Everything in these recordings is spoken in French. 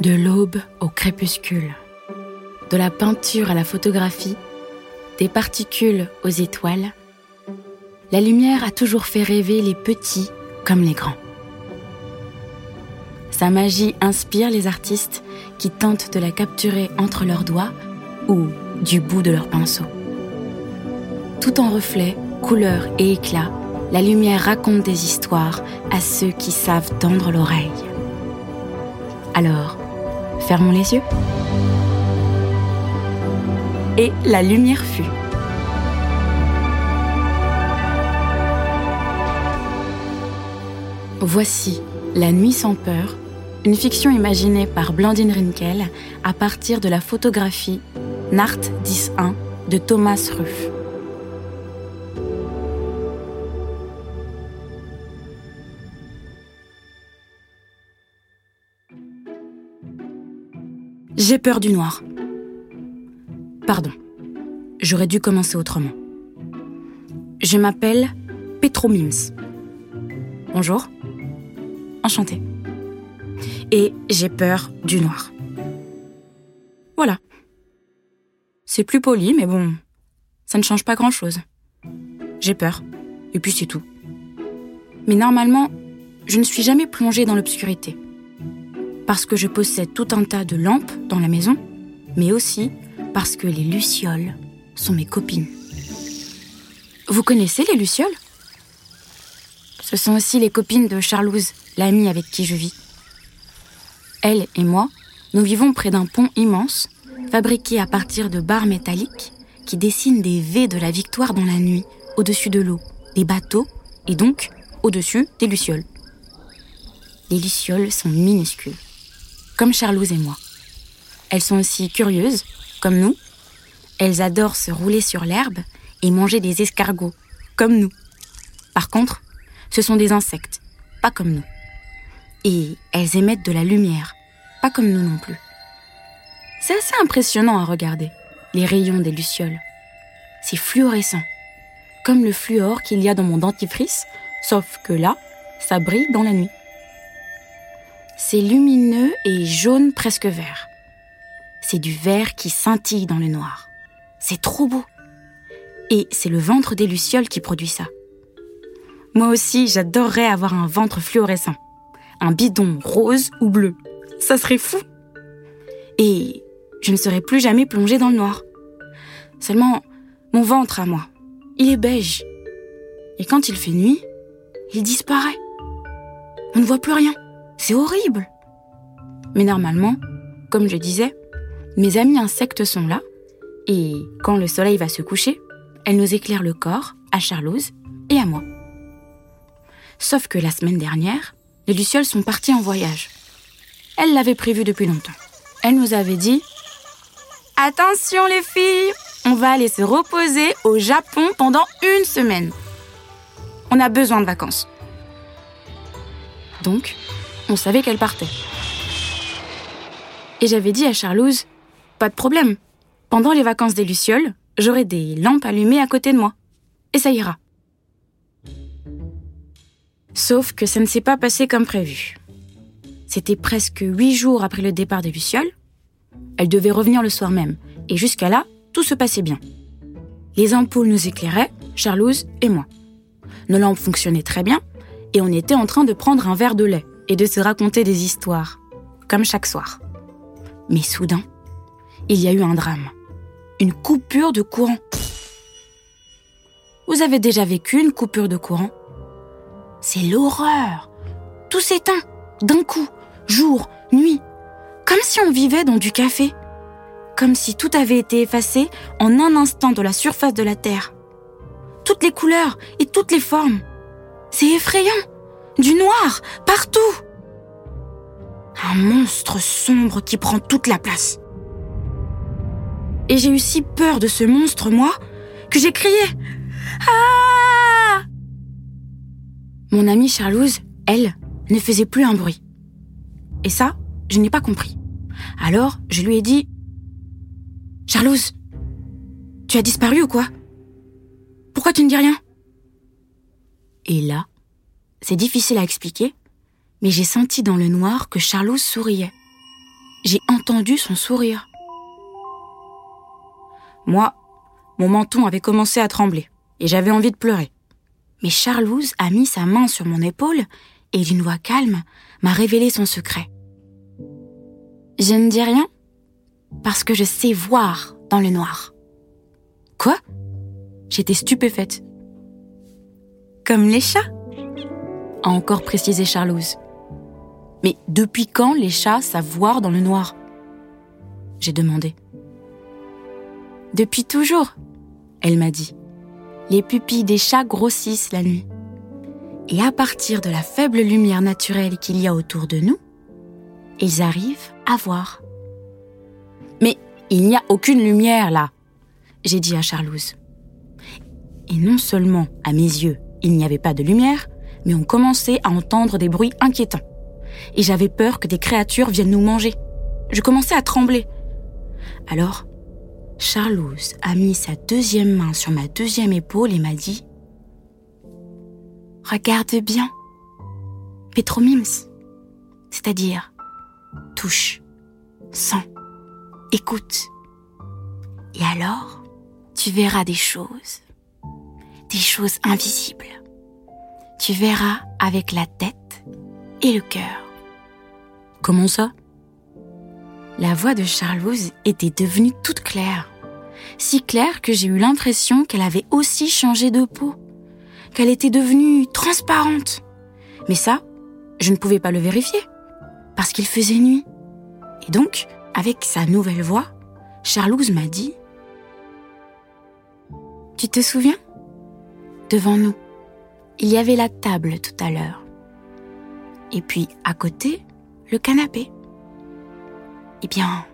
De l'aube au crépuscule, de la peinture à la photographie, des particules aux étoiles, la lumière a toujours fait rêver les petits comme les grands. Sa magie inspire les artistes qui tentent de la capturer entre leurs doigts ou du bout de leur pinceau. Tout en reflets, couleurs et éclats, la lumière raconte des histoires à ceux qui savent tendre l'oreille. Alors, fermons les yeux. Et la lumière fut. Voici La Nuit sans peur, une fiction imaginée par Blandine Rinkel à partir de la photographie Nart 10.1 de Thomas Ruff. J'ai peur du noir. Pardon, j'aurais dû commencer autrement. Je m'appelle Petromims. Bonjour. Enchantée. Et j'ai peur du noir. Voilà. C'est plus poli, mais bon, ça ne change pas grand-chose. J'ai peur, et puis c'est tout. Mais normalement, je ne suis jamais plongée dans l'obscurité. Parce que je possède tout un tas de lampes dans la maison, mais aussi parce que les lucioles sont mes copines. Vous connaissez les lucioles? Ce sont aussi les copines de Charlouse, l'amie avec qui je vis. Elle et moi, nous vivons près d'un pont immense, fabriqué à partir de barres métalliques qui dessinent des V de la victoire dans la nuit, au-dessus de l'eau, des bateaux, et donc au-dessus des lucioles. Les lucioles sont minuscules, comme Charlouse et moi. Elles sont aussi curieuses, comme nous. Elles adorent se rouler sur l'herbe et manger des escargots, comme nous. Par contre, ce sont des insectes, pas comme nous. Et elles émettent de la lumière, pas comme nous non plus. C'est assez impressionnant à regarder, les rayons des lucioles. C'est fluorescent, comme le fluor qu'il y a dans mon dentifrice, sauf que là, ça brille dans la nuit. C'est lumineux et jaune presque vert. C'est du vert qui scintille dans le noir. C'est trop beau. Et c'est le ventre des lucioles qui produit ça. Moi aussi, j'adorerais avoir un ventre fluorescent. Un bidon rose ou bleu. Ça serait fou. Et je ne serais plus jamais plongée dans le noir. Seulement, mon ventre à moi, il est beige. Et quand il fait nuit, il disparaît. On ne voit plus rien. C'est horrible. Mais normalement, comme je disais, mes amis insectes sont là, et quand le soleil va se coucher, elles nous éclairent le corps, à Charlouse et à moi. Sauf que la semaine dernière, les Lucioles sont parties en voyage. Elles l'avaient prévu depuis longtemps. Elles nous avaient dit Attention les filles, on va aller se reposer au Japon pendant une semaine. On a besoin de vacances. Donc, on savait qu'elles partaient. Et j'avais dit à Charlouse pas de problème. Pendant les vacances des Lucioles, j'aurai des lampes allumées à côté de moi. Et ça ira. Sauf que ça ne s'est pas passé comme prévu. C'était presque huit jours après le départ des Lucioles. Elles devaient revenir le soir même. Et jusqu'à là, tout se passait bien. Les ampoules nous éclairaient, Charlouse et moi. Nos lampes fonctionnaient très bien et on était en train de prendre un verre de lait et de se raconter des histoires, comme chaque soir. Mais soudain, il y a eu un drame. Une coupure de courant. Vous avez déjà vécu une coupure de courant? C'est l'horreur. Tout s'éteint, d'un coup, jour, nuit, comme si on vivait dans du café. Comme si tout avait été effacé en un instant de la surface de la Terre. Toutes les couleurs et toutes les formes. C'est effrayant. Du noir, partout. Un monstre sombre qui prend toute la place. Et j'ai eu si peur de ce monstre, moi, que j'ai crié Ah Mon amie Charlouse, elle, ne faisait plus un bruit. Et ça, je n'ai pas compris. Alors, je lui ai dit Charlouse, tu as disparu ou quoi? Pourquoi tu ne dis rien? Et là, c'est difficile à expliquer, mais j'ai senti dans le noir que Charlouse souriait. j'ai entendu son sourire. Moi, mon menton avait commencé à trembler et j'avais envie de pleurer. Mais Charlouse a mis sa main sur mon épaule et d'une voix calme m'a révélé son secret. Je ne dis rien parce que je sais voir dans le noir. Quoi? J'étais stupéfaite. Comme les chats? A encore précisé Charlouse. Mais depuis quand les chats savent voir dans le noir? J'ai demandé. Depuis toujours, elle m'a dit. Les pupilles des chats grossissent la nuit. Et à partir de la faible lumière naturelle qu'il y a autour de nous, ils arrivent à voir. Mais il n'y a aucune lumière là, j'ai dit à Charlouse. Et non seulement, à mes yeux, il n'y avait pas de lumière, mais on commençait à entendre des bruits inquiétants. Et j'avais peur que des créatures viennent nous manger. Je commençais à trembler. Alors, Charlouse a mis sa deuxième main sur ma deuxième épaule et m'a dit Regarde bien. Pétromims. C'est-à-dire, touche, sens, écoute. Et alors, tu verras des choses. Des choses invisibles. Tu verras avec la tête et le cœur. Comment ça? La voix de Charlouse était devenue toute claire. Si claire que j'ai eu l'impression qu'elle avait aussi changé de peau, qu'elle était devenue transparente. Mais ça, je ne pouvais pas le vérifier, parce qu'il faisait nuit. Et donc, avec sa nouvelle voix, Charlouse m'a dit Tu te souviens? Devant nous, il y avait la table tout à l'heure. Et puis à côté, le canapé. Eh bien,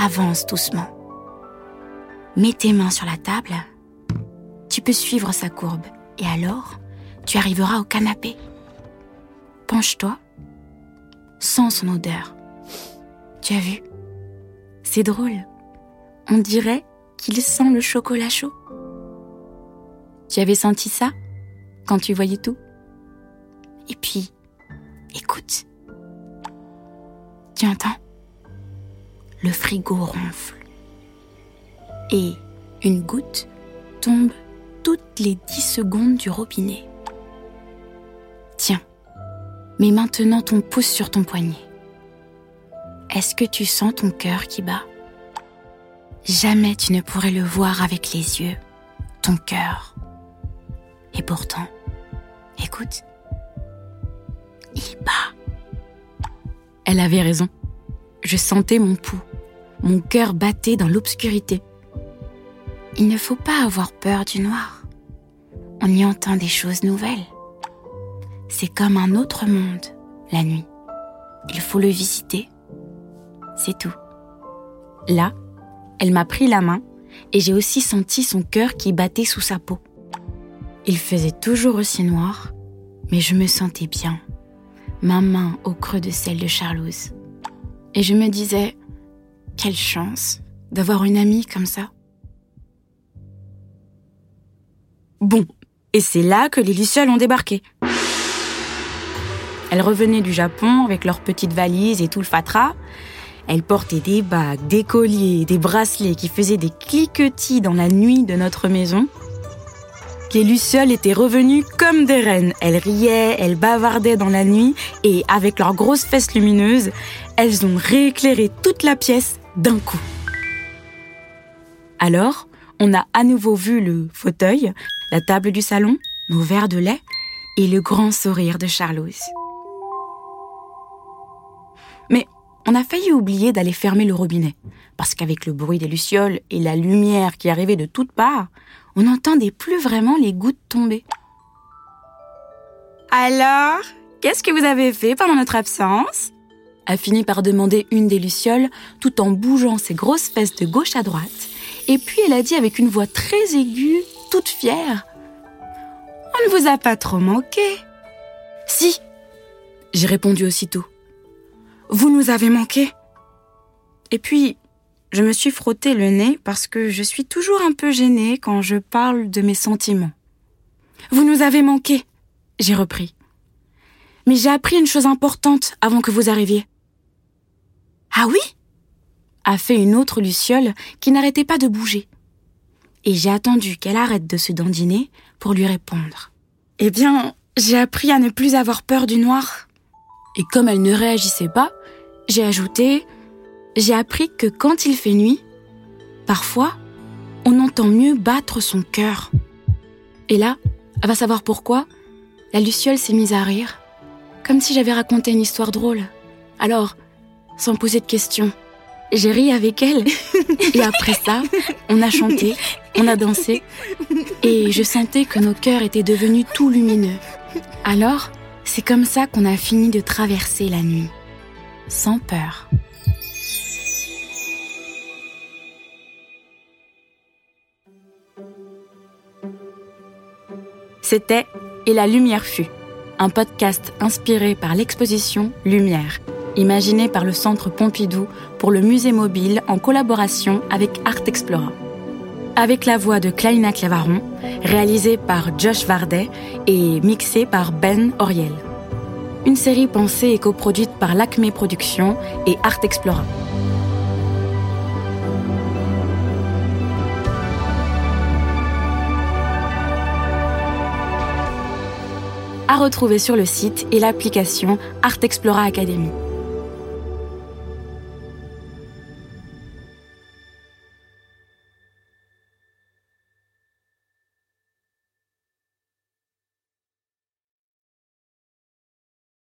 avance doucement. Mets tes mains sur la table. Tu peux suivre sa courbe et alors, tu arriveras au canapé. Penche-toi. Sens son odeur. Tu as vu? C'est drôle. On dirait qu'il sent le chocolat chaud. Tu avais senti ça? Quand tu voyais tout. Et puis, écoute. Tu entends Le frigo ronfle. Et une goutte tombe toutes les dix secondes du robinet. Tiens, mets maintenant ton pouce sur ton poignet. Est-ce que tu sens ton cœur qui bat? Jamais tu ne pourrais le voir avec les yeux, ton cœur. Et pourtant, Écoute. Il bat. Elle avait raison. Je sentais mon pouls. Mon cœur battait dans l'obscurité. Il ne faut pas avoir peur du noir. On y entend des choses nouvelles. C'est comme un autre monde, la nuit. Il faut le visiter. C'est tout. Là, elle m'a pris la main et j'ai aussi senti son cœur qui battait sous sa peau. Il faisait toujours aussi noir, mais je me sentais bien, ma main au creux de celle de Charlouse. Et je me disais, quelle chance d'avoir une amie comme ça. Bon, et c'est là que les Lucioles ont débarqué. Elles revenaient du Japon avec leurs petites valises et tout le fatras. Elles portaient des bagues, des colliers, des bracelets qui faisaient des cliquetis dans la nuit de notre maison. Les Lucioles étaient revenues comme des reines. Elles riaient, elles bavardaient dans la nuit et avec leurs grosses fesses lumineuses, elles ont rééclairé toute la pièce d'un coup. Alors, on a à nouveau vu le fauteuil, la table du salon, nos verres de lait et le grand sourire de Charlouse. On a failli oublier d'aller fermer le robinet, parce qu'avec le bruit des lucioles et la lumière qui arrivait de toutes parts, on n'entendait plus vraiment les gouttes tomber. Alors, qu'est-ce que vous avez fait pendant notre absence? A fini par demander une des lucioles tout en bougeant ses grosses fesses de gauche à droite. Et puis elle a dit avec une voix très aiguë, toute fière On ne vous a pas trop manqué. Si, j'ai répondu aussitôt. Vous nous avez manqué. Et puis, je me suis frotté le nez parce que je suis toujours un peu gênée quand je parle de mes sentiments. Vous nous avez manqué, j'ai repris. Mais j'ai appris une chose importante avant que vous arriviez. Ah oui? A fait une autre luciole qui n'arrêtait pas de bouger. Et j'ai attendu qu'elle arrête de se dandiner pour lui répondre. Eh bien, j'ai appris à ne plus avoir peur du noir. Et comme elle ne réagissait pas, j'ai ajouté J'ai appris que quand il fait nuit, parfois, on entend mieux battre son cœur. Et là, va savoir pourquoi, la Luciole s'est mise à rire, comme si j'avais raconté une histoire drôle. Alors, sans poser de questions, j'ai ri avec elle. Et après ça, on a chanté, on a dansé, et je sentais que nos cœurs étaient devenus tout lumineux. Alors, c'est comme ça qu'on a fini de traverser la nuit, sans peur. C'était Et la lumière fut, un podcast inspiré par l'exposition Lumière, imaginé par le Centre Pompidou pour le musée mobile en collaboration avec Art Explora. Avec la voix de Kleina Clavaron, réalisée par Josh Vardet et mixée par Ben Oriel. Une série pensée et coproduite par l'Acme Productions et Art Explora. à retrouver sur le site et l'application Art Explora Academy.